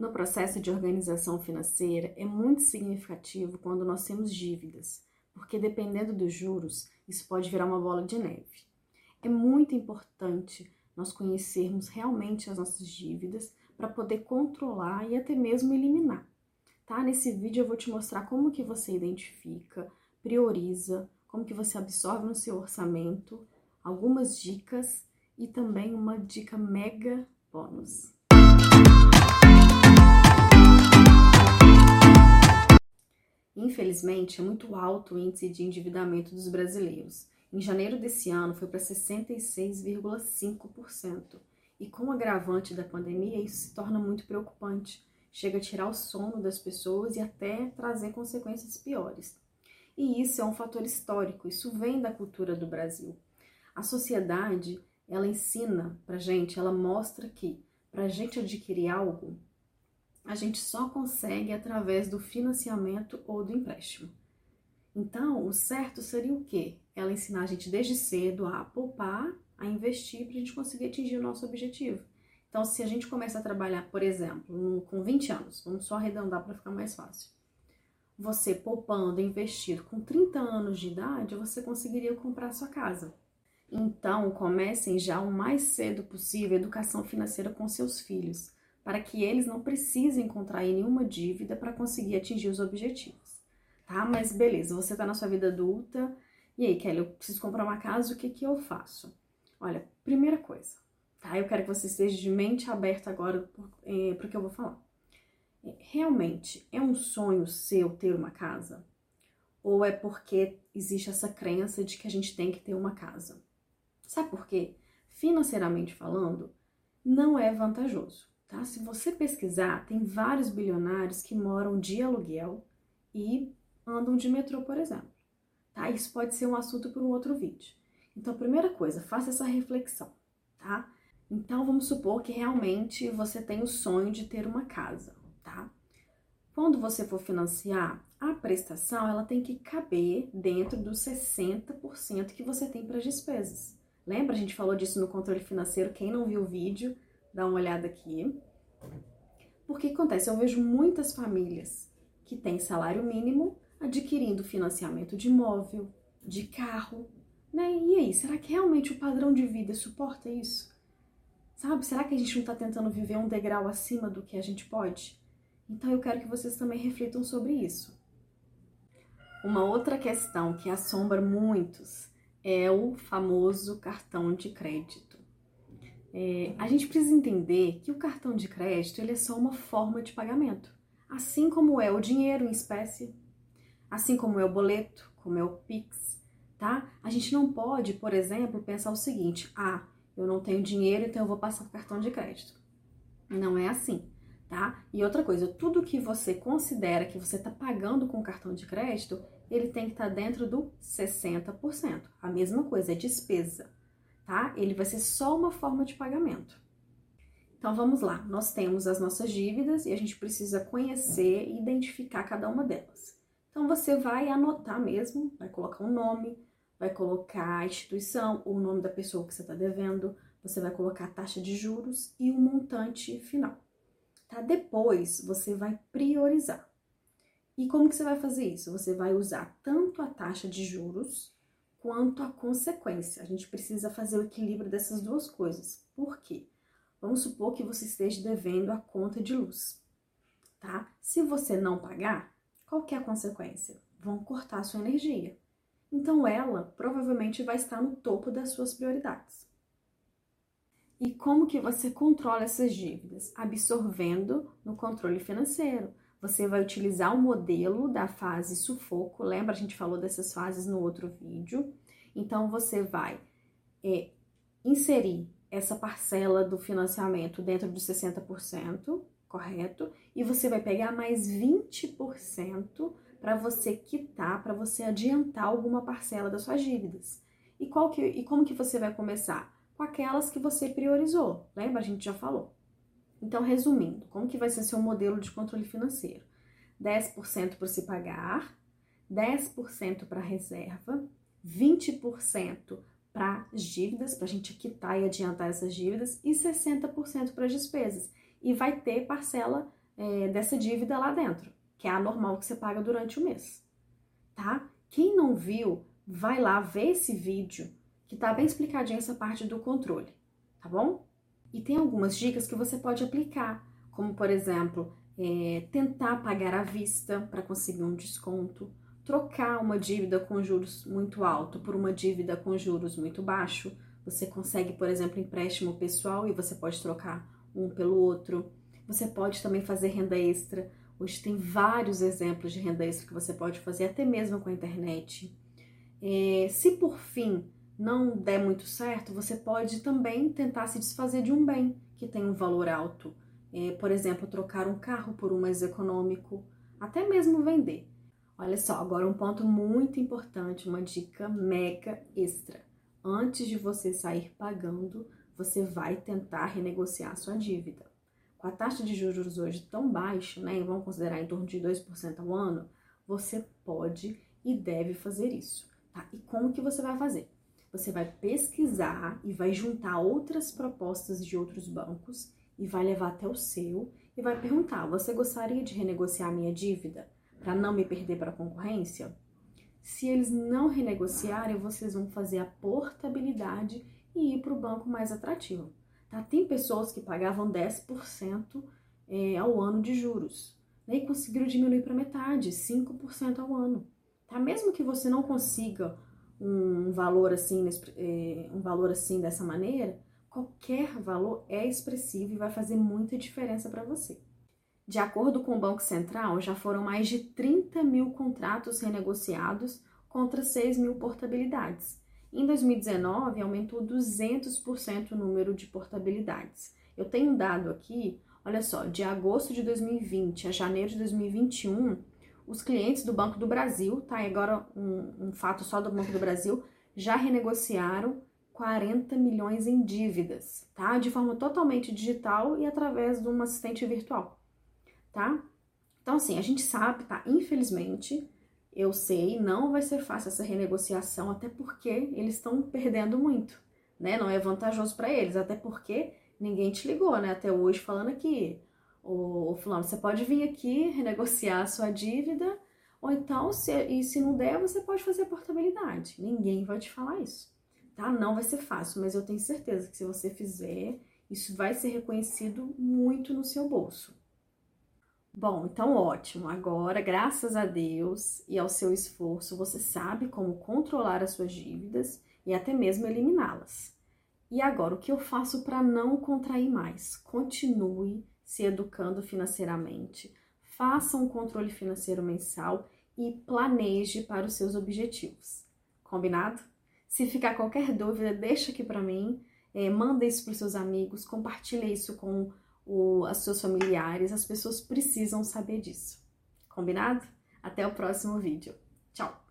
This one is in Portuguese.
No processo de organização financeira, é muito significativo quando nós temos dívidas, porque dependendo dos juros, isso pode virar uma bola de neve. É muito importante nós conhecermos realmente as nossas dívidas para poder controlar e até mesmo eliminar. Tá? Nesse vídeo eu vou te mostrar como que você identifica, prioriza, como que você absorve no seu orçamento, algumas dicas e também uma dica mega bônus. Infelizmente, é muito alto o índice de endividamento dos brasileiros. Em janeiro desse ano foi para 66,5%. E com o agravante da pandemia, isso se torna muito preocupante. Chega a tirar o sono das pessoas e até trazer consequências piores. E isso é um fator histórico, isso vem da cultura do Brasil. A sociedade, ela ensina pra gente, ela mostra que para a gente adquirir algo, a gente só consegue através do financiamento ou do empréstimo. Então, o certo seria o quê? Ela ensinar a gente desde cedo a poupar, a investir para a gente conseguir atingir o nosso objetivo. Então, se a gente começa a trabalhar, por exemplo, com 20 anos, vamos só arredondar para ficar mais fácil. Você poupando, investindo com 30 anos de idade, você conseguiria comprar sua casa. Então, comecem já o mais cedo possível a educação financeira com seus filhos para que eles não precisem contrair nenhuma dívida para conseguir atingir os objetivos, tá? Mas beleza, você está na sua vida adulta, e aí, Kelly, eu preciso comprar uma casa, o que que eu faço? Olha, primeira coisa, tá? Eu quero que você esteja de mente aberta agora é, para o que eu vou falar. É, realmente é um sonho seu ter uma casa? Ou é porque existe essa crença de que a gente tem que ter uma casa? Sabe por quê? Financeiramente falando, não é vantajoso. Tá? Se você pesquisar, tem vários bilionários que moram de aluguel e andam de metrô, por exemplo. Tá? Isso pode ser um assunto para um outro vídeo. Então, primeira coisa, faça essa reflexão, tá? Então, vamos supor que realmente você tem o sonho de ter uma casa, tá? Quando você for financiar, a prestação ela tem que caber dentro dos 60% que você tem para as despesas. Lembra? A gente falou disso no controle financeiro. Quem não viu o vídeo, dá uma olhada aqui. Porque acontece, eu vejo muitas famílias que têm salário mínimo adquirindo financiamento de imóvel, de carro, né? E aí, será que realmente o padrão de vida suporta isso? Sabe? Será que a gente não está tentando viver um degrau acima do que a gente pode? Então eu quero que vocês também reflitam sobre isso. Uma outra questão que assombra muitos é o famoso cartão de crédito. É, a gente precisa entender que o cartão de crédito ele é só uma forma de pagamento, assim como é o dinheiro em espécie, assim como é o boleto, como é o Pix, tá? A gente não pode, por exemplo, pensar o seguinte: ah, eu não tenho dinheiro, então eu vou passar o cartão de crédito. Não é assim, tá? E outra coisa, tudo que você considera que você está pagando com cartão de crédito, ele tem que estar tá dentro do 60%. A mesma coisa, é despesa tá? Ele vai ser só uma forma de pagamento. Então vamos lá, nós temos as nossas dívidas e a gente precisa conhecer e identificar cada uma delas. Então você vai anotar mesmo, vai colocar um nome, vai colocar a instituição, o nome da pessoa que você está devendo, você vai colocar a taxa de juros e o montante final. Tá? Depois você vai priorizar. E como que você vai fazer isso? Você vai usar tanto a taxa de juros quanto à consequência. A gente precisa fazer o equilíbrio dessas duas coisas. Por quê? Vamos supor que você esteja devendo a conta de luz, tá? Se você não pagar, qual que é a consequência? Vão cortar sua energia. Então ela provavelmente vai estar no topo das suas prioridades. E como que você controla essas dívidas? Absorvendo no controle financeiro. Você vai utilizar o modelo da fase sufoco, lembra? A gente falou dessas fases no outro vídeo. Então, você vai é, inserir essa parcela do financiamento dentro dos 60%, correto? E você vai pegar mais 20% para você quitar, para você adiantar alguma parcela das suas dívidas. E, qual que, e como que você vai começar? Com aquelas que você priorizou. Lembra? A gente já falou. Então, resumindo, como que vai ser seu modelo de controle financeiro? 10% para se pagar, 10% para reserva, 20% para as dívidas, para a gente quitar e adiantar essas dívidas, e 60% para as despesas. E vai ter parcela é, dessa dívida lá dentro, que é a normal que você paga durante o mês, tá? Quem não viu, vai lá ver esse vídeo que tá bem explicadinho essa parte do controle, tá bom? E tem algumas dicas que você pode aplicar, como por exemplo, é, tentar pagar à vista para conseguir um desconto, trocar uma dívida com juros muito alto por uma dívida com juros muito baixo. Você consegue, por exemplo, empréstimo pessoal e você pode trocar um pelo outro. Você pode também fazer renda extra. Hoje tem vários exemplos de renda extra que você pode fazer, até mesmo com a internet. É, se por fim não der muito certo, você pode também tentar se desfazer de um bem que tem um valor alto. É, por exemplo, trocar um carro por um mais econômico, até mesmo vender. Olha só, agora um ponto muito importante, uma dica mega extra. Antes de você sair pagando, você vai tentar renegociar sua dívida. Com a taxa de juros hoje tão baixa, né, vamos considerar em torno de 2% ao ano, você pode e deve fazer isso. Tá? E como que você vai fazer? Você vai pesquisar e vai juntar outras propostas de outros bancos e vai levar até o seu e vai perguntar: você gostaria de renegociar minha dívida para não me perder para a concorrência? Se eles não renegociarem, vocês vão fazer a portabilidade e ir para o banco mais atrativo. Tá? Tem pessoas que pagavam 10% é, ao ano de juros né? e conseguiram diminuir para metade, 5% ao ano. Tá? Mesmo que você não consiga um valor assim, é, um valor assim dessa maneira, qualquer valor é expressivo e vai fazer muita diferença para você. De acordo com o Banco Central, já foram mais de 30 mil contratos renegociados contra 6 mil portabilidades. Em 2019, aumentou 200% o número de portabilidades. Eu tenho um dado aqui, olha só, de agosto de 2020 a janeiro de 2021, os clientes do Banco do Brasil, tá? E agora um, um fato só do Banco do Brasil, já renegociaram 40 milhões em dívidas, tá? De forma totalmente digital e através de um assistente virtual, tá? Então, assim, a gente sabe, tá? Infelizmente, eu sei, não vai ser fácil essa renegociação, até porque eles estão perdendo muito, né? Não é vantajoso para eles, até porque ninguém te ligou, né? Até hoje falando aqui, o, o fulano, você pode vir aqui renegociar a sua dívida, ou então, se, e se não der, você pode fazer a portabilidade. Ninguém vai te falar isso, tá? Não vai ser fácil, mas eu tenho certeza que se você fizer, isso vai ser reconhecido muito no seu bolso. Bom, então ótimo. Agora, graças a Deus e ao seu esforço, você sabe como controlar as suas dívidas e até mesmo eliminá-las. E agora, o que eu faço para não contrair mais? Continue se educando financeiramente, faça um controle financeiro mensal e planeje para os seus objetivos. Combinado? Se ficar qualquer dúvida, deixa aqui para mim, é, manda isso para os seus amigos, compartilha isso com o, os seus familiares, as pessoas precisam saber disso. Combinado? Até o próximo vídeo. Tchau!